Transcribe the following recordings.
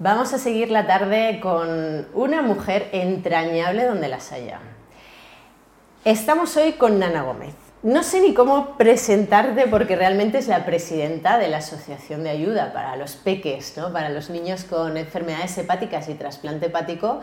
Vamos a seguir la tarde con una mujer entrañable donde las haya. Estamos hoy con Nana Gómez. No sé ni cómo presentarte porque realmente es la presidenta de la Asociación de Ayuda para los Peques, ¿no? para los niños con enfermedades hepáticas y trasplante hepático.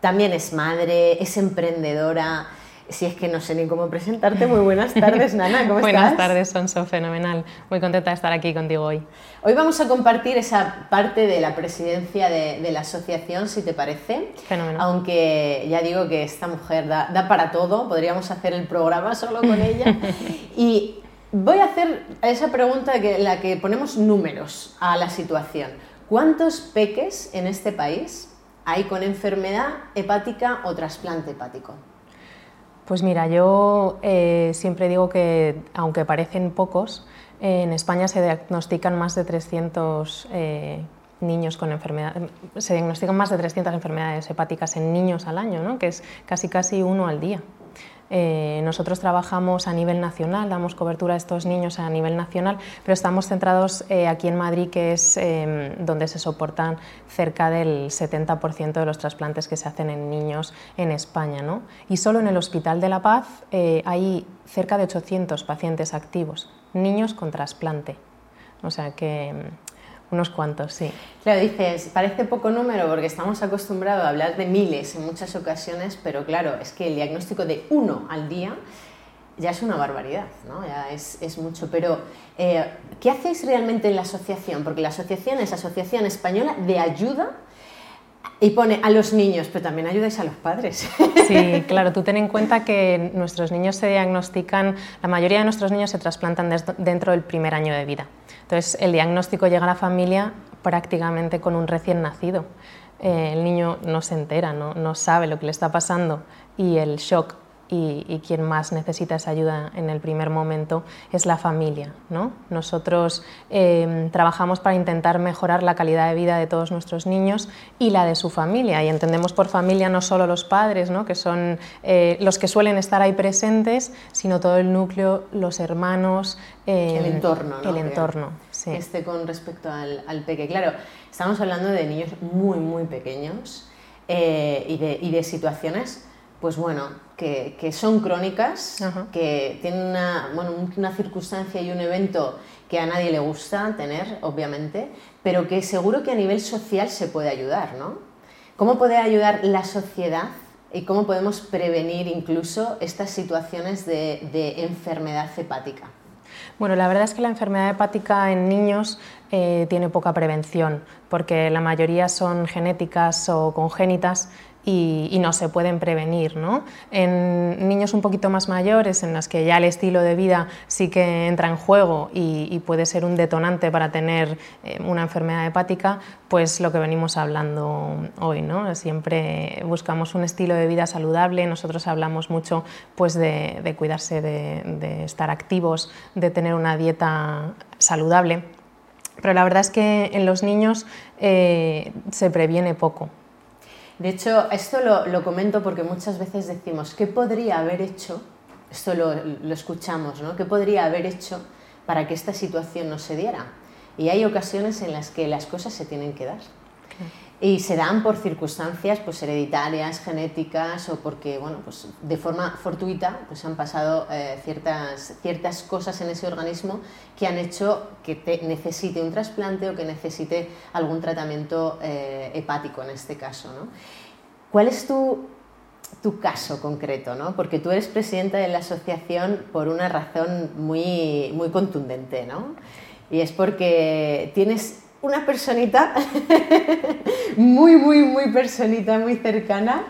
También es madre, es emprendedora, si es que no sé ni cómo presentarte, muy buenas tardes, Nana, ¿cómo buenas tardes, Sonso, fenomenal. Muy contenta de estar aquí contigo hoy. Hoy vamos a compartir esa parte de la presidencia de, la asociación, si te parece. Fenomenal. Aunque ya digo que esta mujer da, para todo, podríamos hacer el programa solo con ella. y voy a hacer esa pregunta que la que ponemos números a la situación. ¿Cuántos peques en este país hay con enfermedad hepática o trasplante hepático? Pues mira, yo eh, siempre digo que, aunque parecen pocos, en España se diagnostican más de 300 eh, niños con enfermedad, se diagnostican más de 300 enfermedades hepáticas en niños al año, ¿no? que es casi casi uno al día. Eh, nosotros trabajamos a nivel nacional, damos cobertura a estos niños a nivel nacional, pero estamos centrados eh, aquí en Madrid, que es em, donde se soportan cerca del 70% de los trasplantes que se hacen en niños en España. ¿no? Y solo en el Hospital de la Paz eh, hay cerca de 800 pacientes activos, niños con trasplante. O sea que em, unos cuantos, sí. Claro, dices, parece poco número porque estamos acostumbrados a hablar de miles en muchas ocasiones, pero claro, es que el diagnóstico de uno al día ya es una barbaridad, ¿no? ya es, es mucho. Pero, eh, ¿qué hacéis realmente en la asociación? Porque la asociación es Asociación Española de Ayuda y pone a los niños, pero también ayudáis a los padres. Sí, claro, tú ten en cuenta que nuestros niños se diagnostican, la mayoría de nuestros niños se trasplantan dentro del primer año de vida. Entonces, el diagnóstico llega a la familia prácticamente con un recién nacido. Eh, el niño no se entera, ¿no? no sabe lo que le está pasando y el shock y, quien más necesita esa ayuda en el primer momento es la familia. ¿no? Nosotros em, trabajamos para intentar mejorar la calidad de vida de todos nuestros niños y la de su familia. Y entendemos por familia no solo los padres, ¿no? que son eh, los que suelen estar ahí presentes, sino todo el núcleo, los hermanos. Em, el entorno. El entorno, sí. Este con respecto al, al peque. Claro, estamos hablando de niños muy, muy pequeños eh, y, de, y de situaciones pues bueno, que, son crónicas, que tienen una, bueno, una circunstancia y un evento que a nadie le gusta tener, obviamente, pero que seguro que a nivel social se puede ayudar, ¿no? ¿Cómo puede ayudar la sociedad y cómo podemos prevenir incluso estas situaciones de, enfermedad hepática? Bueno, la verdad es que la enfermedad hepática en niños eh, tiene poca prevención, porque la mayoría son genéticas o congénitas y, no se pueden prevenir. ¿no? En niños un poquito más mayores, en los que ya el estilo de vida sí que entra en juego y, puede ser un detonante para tener eh, una enfermedad hepática, pues lo que venimos hablando hoy. ¿no? Siempre buscamos un estilo de vida saludable, nosotros hablamos mucho pues, de, cuidarse, de, estar activos, de tener una dieta saludable. Pero la verdad es que en los niños eh, se previene poco. De hecho, esto lo, comento porque muchas veces decimos, ¿qué podría haber hecho? Esto lo, escuchamos, ¿no? ¿Qué podría haber hecho para que esta situación no se diera? Y hay ocasiones en las que las cosas se tienen que dar. Y se dan por circunstancias pues, hereditarias, genéticas o porque, bueno, pues, de forma fortuita pues, han pasado eh, ciertas, ciertas cosas en ese organismo que han hecho que te necesite un trasplante o que necesite algún tratamiento eh, hepático en este caso. ¿no? ¿Cuál es tu, tu caso concreto? ¿no? Porque tú eres presidenta de la asociación por una razón muy, muy contundente, ¿no? Y es porque tienes una personita muy, muy, muy personita, muy cercana,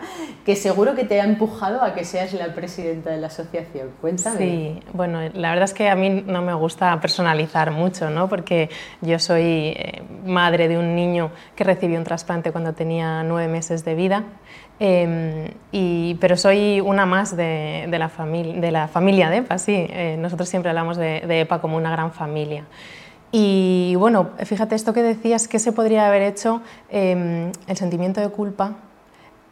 que seguro que te ha empujado a que seas la presidenta de la asociación. Cuéntame. Sí, bueno, la verdad es que a mí no me gusta personalizar mucho, ¿no? Porque yo soy eh, madre de un niño que recibió un trasplante cuando tenía nueve meses de vida. Em, y, pero soy una más de, la, de la familia de EPA, sí. Eh, nosotros siempre hablamos de, de EPA como una gran familia. Y bueno, fíjate esto que decías, ¿qué se podría haber hecho? Em, el sentimiento de culpa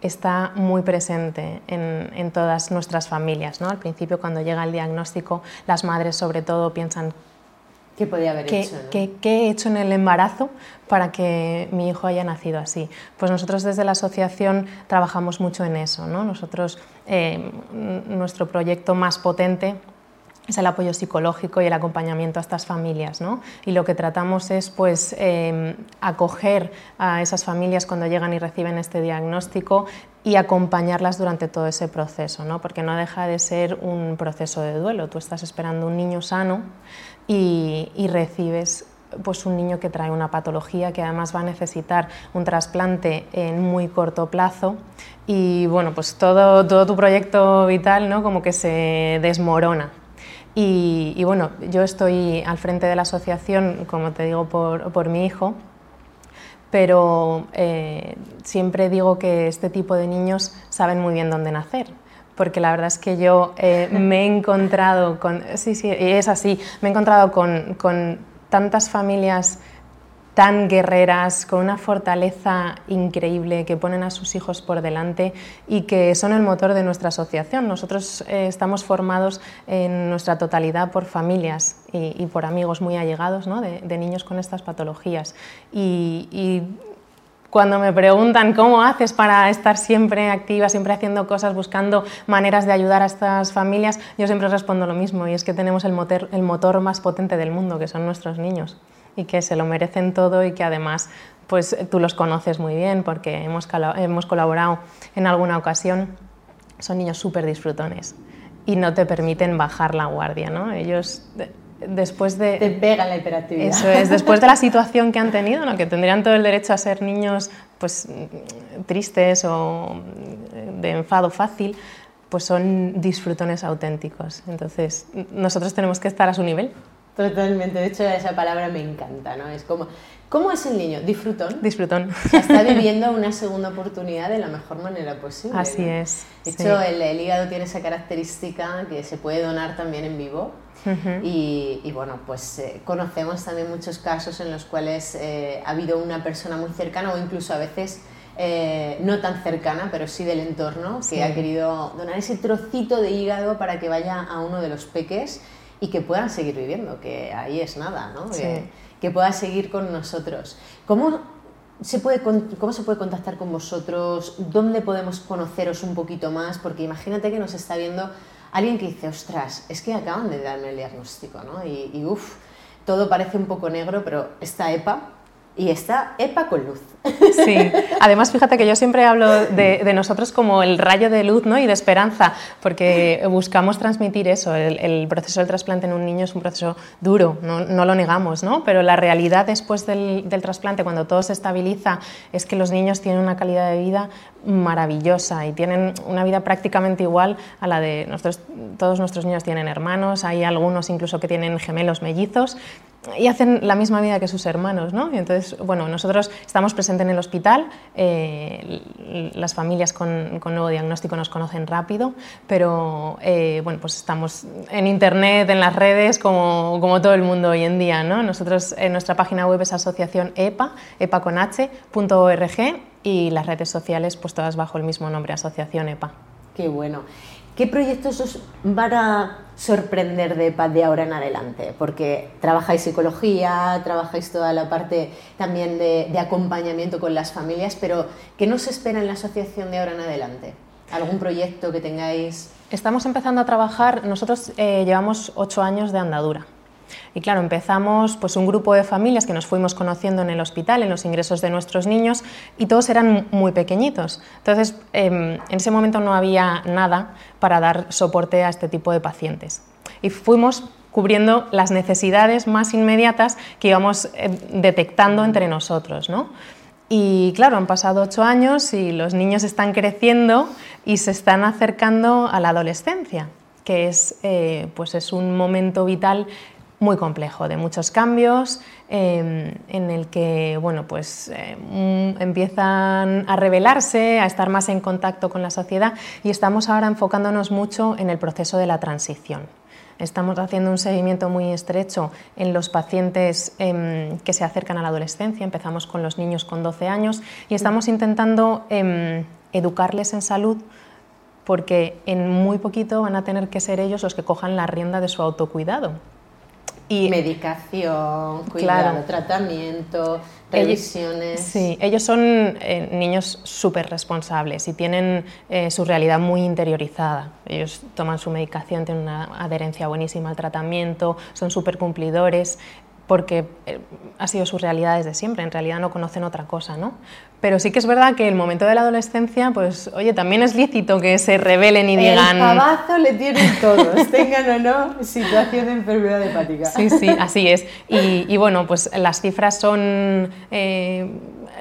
está muy presente en, todas nuestras familias. ¿no? Al principio, cuando llega el diagnóstico, las madres sobre todo piensan ¿Qué podía haber ¿Qué, hecho? ¿qué, he hecho en el embarazo para que mi hijo haya nacido así? Pues nosotros desde la asociación trabajamos mucho en eso. ¿no? Nosotros, eh, nuestro proyecto más potente es el apoyo psicológico y el acompañamiento a estas familias. ¿no? Y lo que tratamos es pues, eh, acoger a esas familias cuando llegan y reciben este diagnóstico y acompañarlas durante todo ese proceso, ¿no? porque no deja de ser un proceso de duelo. Tú estás esperando un niño sano y, recibes pues un niño que trae una patología que además va a necesitar un trasplante en muy corto plazo y bueno, pues todo, todo tu proyecto vital ¿no? como que se desmorona. Y, bueno, yo estoy al frente de la asociación, como te digo, por, por mi hijo, pero eh, siempre digo que este tipo de niños saben muy bien dónde nacer porque la verdad es que yo eh, me he encontrado con, sí, sí, es así, me he encontrado con, con tantas familias tan guerreras, con una fortaleza increíble, que ponen a sus hijos por delante y que son el motor de nuestra asociación. Nosotros eh, estamos formados en nuestra totalidad por familias y, por amigos muy allegados ¿no? de, de, niños con estas patologías. Y, y cuando me preguntan cómo haces para estar siempre activa, siempre haciendo cosas, buscando maneras de ayudar a estas familias, yo siempre respondo lo mismo y es que tenemos el motor, el motor más potente del mundo, que son nuestros niños y que se lo merecen todo y que además pues tú los conoces muy bien porque hemos, hemos colaborado en alguna ocasión. Son niños súper disfrutones y no te permiten bajar la guardia, ¿no? Ellos después de... Te pega la hiperactividad. Eso es, después de la situación que han tenido, ¿no? que tendrían todo el derecho a ser niños pues, tristes o de enfado fácil, pues son disfrutones auténticos. Entonces, nosotros tenemos que estar a su nivel. Totalmente, de hecho esa palabra me encanta, ¿no? Es como, ¿cómo es el niño? Disfrutón. Disfrutón. está viviendo una segunda oportunidad de la mejor manera posible. Así es. De hecho, el hígado tiene esa característica que se puede donar también en vivo y, bueno, pues eh, conocemos también muchos casos en los cuales eh, ha habido una persona muy cercana o incluso a veces eh, no tan cercana, pero sí del entorno, que ha querido donar ese trocito de hígado para que vaya a uno de los peques y que puedan seguir viviendo, que ahí es nada, ¿no? Que, que, pueda seguir con nosotros. ¿Cómo se, puede, ¿Cómo se puede contactar con vosotros? ¿Dónde podemos conoceros un poquito más? Porque imagínate que nos está viendo alguien que dice, ostras, es que acaban de darme el diagnóstico, ¿no? Y, y uff, todo parece un poco negro, pero esta EPA y está EPA con luz. Sí, además fíjate que yo siempre hablo de, nosotros como el rayo de luz ¿no? y de esperanza, porque buscamos transmitir eso. El, proceso del trasplante en un niño es un proceso duro, no, lo negamos, ¿no? pero la realidad después del, del, trasplante, cuando todo se estabiliza, es que los niños tienen una calidad de vida maravillosa y tienen una vida prácticamente igual a la de nosotros. Todos nuestros niños tienen hermanos, hay algunos incluso que tienen gemelos mellizos y hacen la misma vida que sus hermanos, ¿no? Y entonces, bueno, nosotros estamos presentes en el hospital, eh, las familias con, nuevo diagnóstico nos conocen rápido, pero eh, bueno, pues estamos en internet, en las redes, como, como, todo el mundo hoy en día, ¿no? Nosotros, en nuestra página web es asociación EPA, epaconh.org y las redes sociales, pues todas bajo el mismo nombre, Asociación EPA. Qué bueno. ¿Qué proyectos os van a sorprender de de ahora en adelante? Porque trabajáis psicología, trabajáis toda la parte también de, acompañamiento con las familias, pero ¿qué nos espera en la asociación de ahora en adelante? ¿Algún proyecto que tengáis? Estamos empezando a trabajar, nosotros eh, llevamos ocho años de andadura. Y claro, empezamos pues un grupo de familias que nos fuimos conociendo en el hospital, en los ingresos de nuestros niños, y todos eran muy pequeñitos. Entonces, em, en ese momento no había nada para dar soporte a este tipo de pacientes. Y fuimos cubriendo las necesidades más inmediatas que íbamos em, detectando entre nosotros. ¿no? Y claro, han pasado ocho años y los niños están creciendo y se están acercando a la adolescencia, que es, eh, pues es un momento vital muy complejo, de muchos cambios, em, en el que bueno, pues, mm, empiezan a revelarse, a estar más en contacto con la sociedad y estamos ahora enfocándonos mucho en el proceso de la transición. Estamos haciendo un seguimiento muy estrecho en los pacientes em, que se acercan a la adolescencia, empezamos con los niños con 12 años y estamos intentando em, educarles en salud porque en muy poquito van a tener que ser ellos los que cojan la rienda de su autocuidado Y medicación, cuidado, tratamiento, revisiones. sí, ellos son eh, niños súper responsables y tienen eh, su realidad muy interiorizada. Ellos toman su medicación, tienen una adherencia buenísima al tratamiento, son súper cumplidores porque eh, ha sido su realidad desde siempre, en realidad no conocen otra cosa, ¿no? Pero sí que es verdad que el momento de la adolescencia, pues, oye, también es lícito que se rebelen y digan... El pavazo le tienen todos, tengan o no situación de enfermedad hepática. Sí, sí, así es. Y, bueno, pues las cifras son... Eh,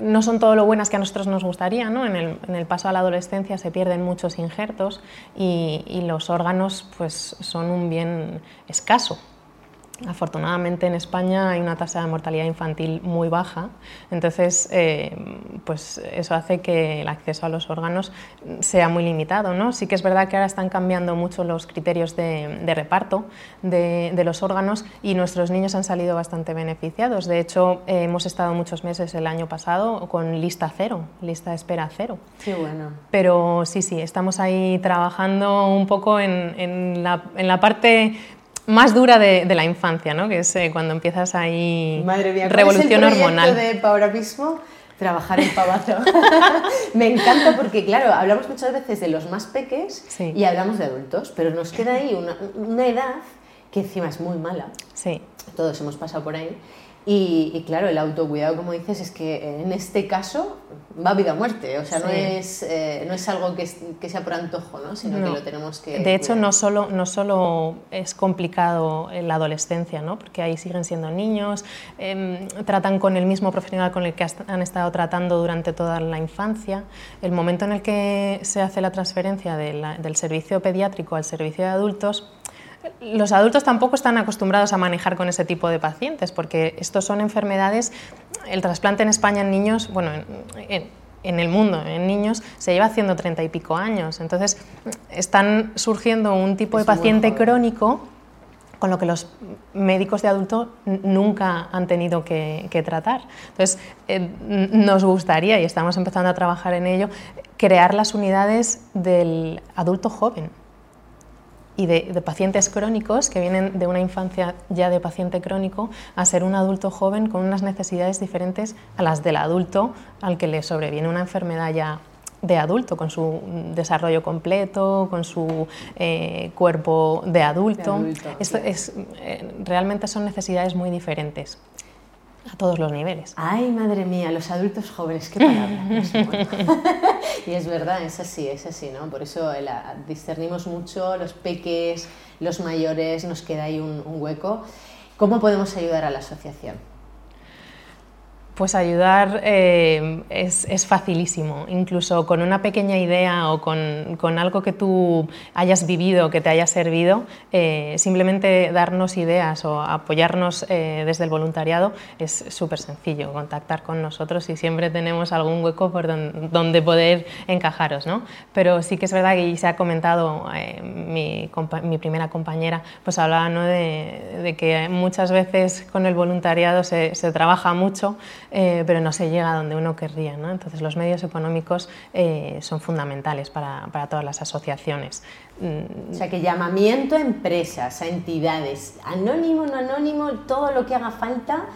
no son todo lo buenas que a nosotros nos gustaría, ¿no? En el, en el paso a la adolescencia se pierden muchos injertos y, y los órganos pues, son un bien escaso. Afortunadamente en España hay una tasa de mortalidad infantil muy baja, entonces eh, pues eso hace que el acceso a los órganos sea muy limitado. ¿no? Sí que es verdad que ahora están cambiando mucho los criterios de, reparto de, los órganos y nuestros niños han salido bastante beneficiados. De hecho, eh, hemos estado muchos meses el año pasado con lista cero, lista de espera cero. Qué bueno. Pero sí, sí, estamos ahí trabajando un poco en, en, la, en la parte más dura de, la infancia, ¿no? que es eh, cuando empiezas ahí Madre mía, revolución es el hormonal. de ahora mismo trabajar en pavazo. Me encanta porque, claro, hablamos muchas veces de los más peques y hablamos de adultos, pero nos queda ahí una, una edad que encima es muy mala. Sí. Todos hemos pasado por ahí y, claro, el autocuidado, como dices, es que en este caso va vida o muerte. O sea, no, es, eh, no es algo que, que, sea por antojo, ¿no? sino que lo tenemos que. De hecho, no solo, no solo es complicado en la adolescencia, ¿no? porque ahí siguen siendo niños, em, tratan con el mismo profesional con el que han estado tratando durante toda la infancia. El momento en el que se hace la transferencia del servicio pediátrico al servicio de adultos los adultos tampoco están acostumbrados a manejar con ese tipo de pacientes, porque estos son enfermedades, el trasplante en España en niños, bueno, en, el mundo, en niños, se lleva haciendo treinta y pico años. Entonces, están surgiendo un tipo de paciente crónico con lo que los médicos de adulto nunca han tenido que, tratar. Entonces, eh, nos gustaría, y estamos empezando a trabajar en ello, crear las unidades del adulto joven y de, pacientes crónicos que vienen de una infancia ya de paciente crónico a ser un adulto joven con unas necesidades diferentes a las del adulto al que le sobreviene una enfermedad ya de adulto, con su desarrollo completo, con su eh, cuerpo de adulto. es, eh, realmente son necesidades muy diferentes a todos los niveles. Ay, madre mía, los adultos jóvenes, qué palabra. y es verdad, es así, es así, ¿no? Por eso discernimos mucho los peques, los mayores, nos queda ahí un hueco. ¿Cómo podemos ayudar a la asociación? Pues ayudar eh, es, facilísimo, incluso con una pequeña idea o con, algo que tú hayas vivido, que te haya servido, eh, simplemente darnos ideas o apoyarnos eh, desde el voluntariado es súper sencillo, contactar con nosotros y siempre tenemos algún hueco por donde, poder encajaros. ¿no? Pero sí que es verdad que se ha comentado mi, primera compañera, pues hablaba de, que muchas veces con el voluntariado se trabaja mucho. Eh, pero no se llega a donde uno querría. ¿no? Entonces los medios económicos eh, son fundamentales para, para, todas las asociaciones. O sea que llamamiento a empresas, a entidades, anónimo, no anónimo, todo lo que haga falta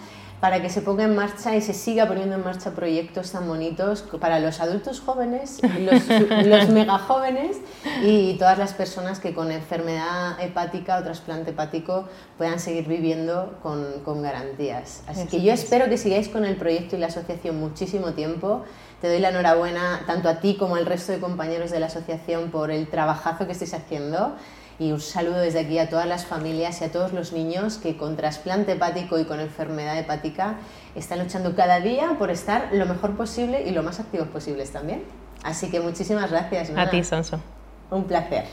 para que se ponga en marcha y se siga poniendo en marcha proyectos tan bonitos para los adultos jóvenes, los, los mega jóvenes y todas las personas que con enfermedad hepática o trasplante hepático puedan seguir viviendo con, con garantías. Así que yo espero que sigáis con el proyecto y la asociación muchísimo tiempo. Te doy la enhorabuena tanto a ti como al resto de compañeros de la asociación por el trabajazo que estáis haciendo y un saludo desde aquí a todas las familias y a todos los niños que con trasplante hepático y con enfermedad hepática están luchando cada día por estar lo mejor posible y lo más activos posibles también. Así que muchísimas gracias. A ti, Sonso. Un placer.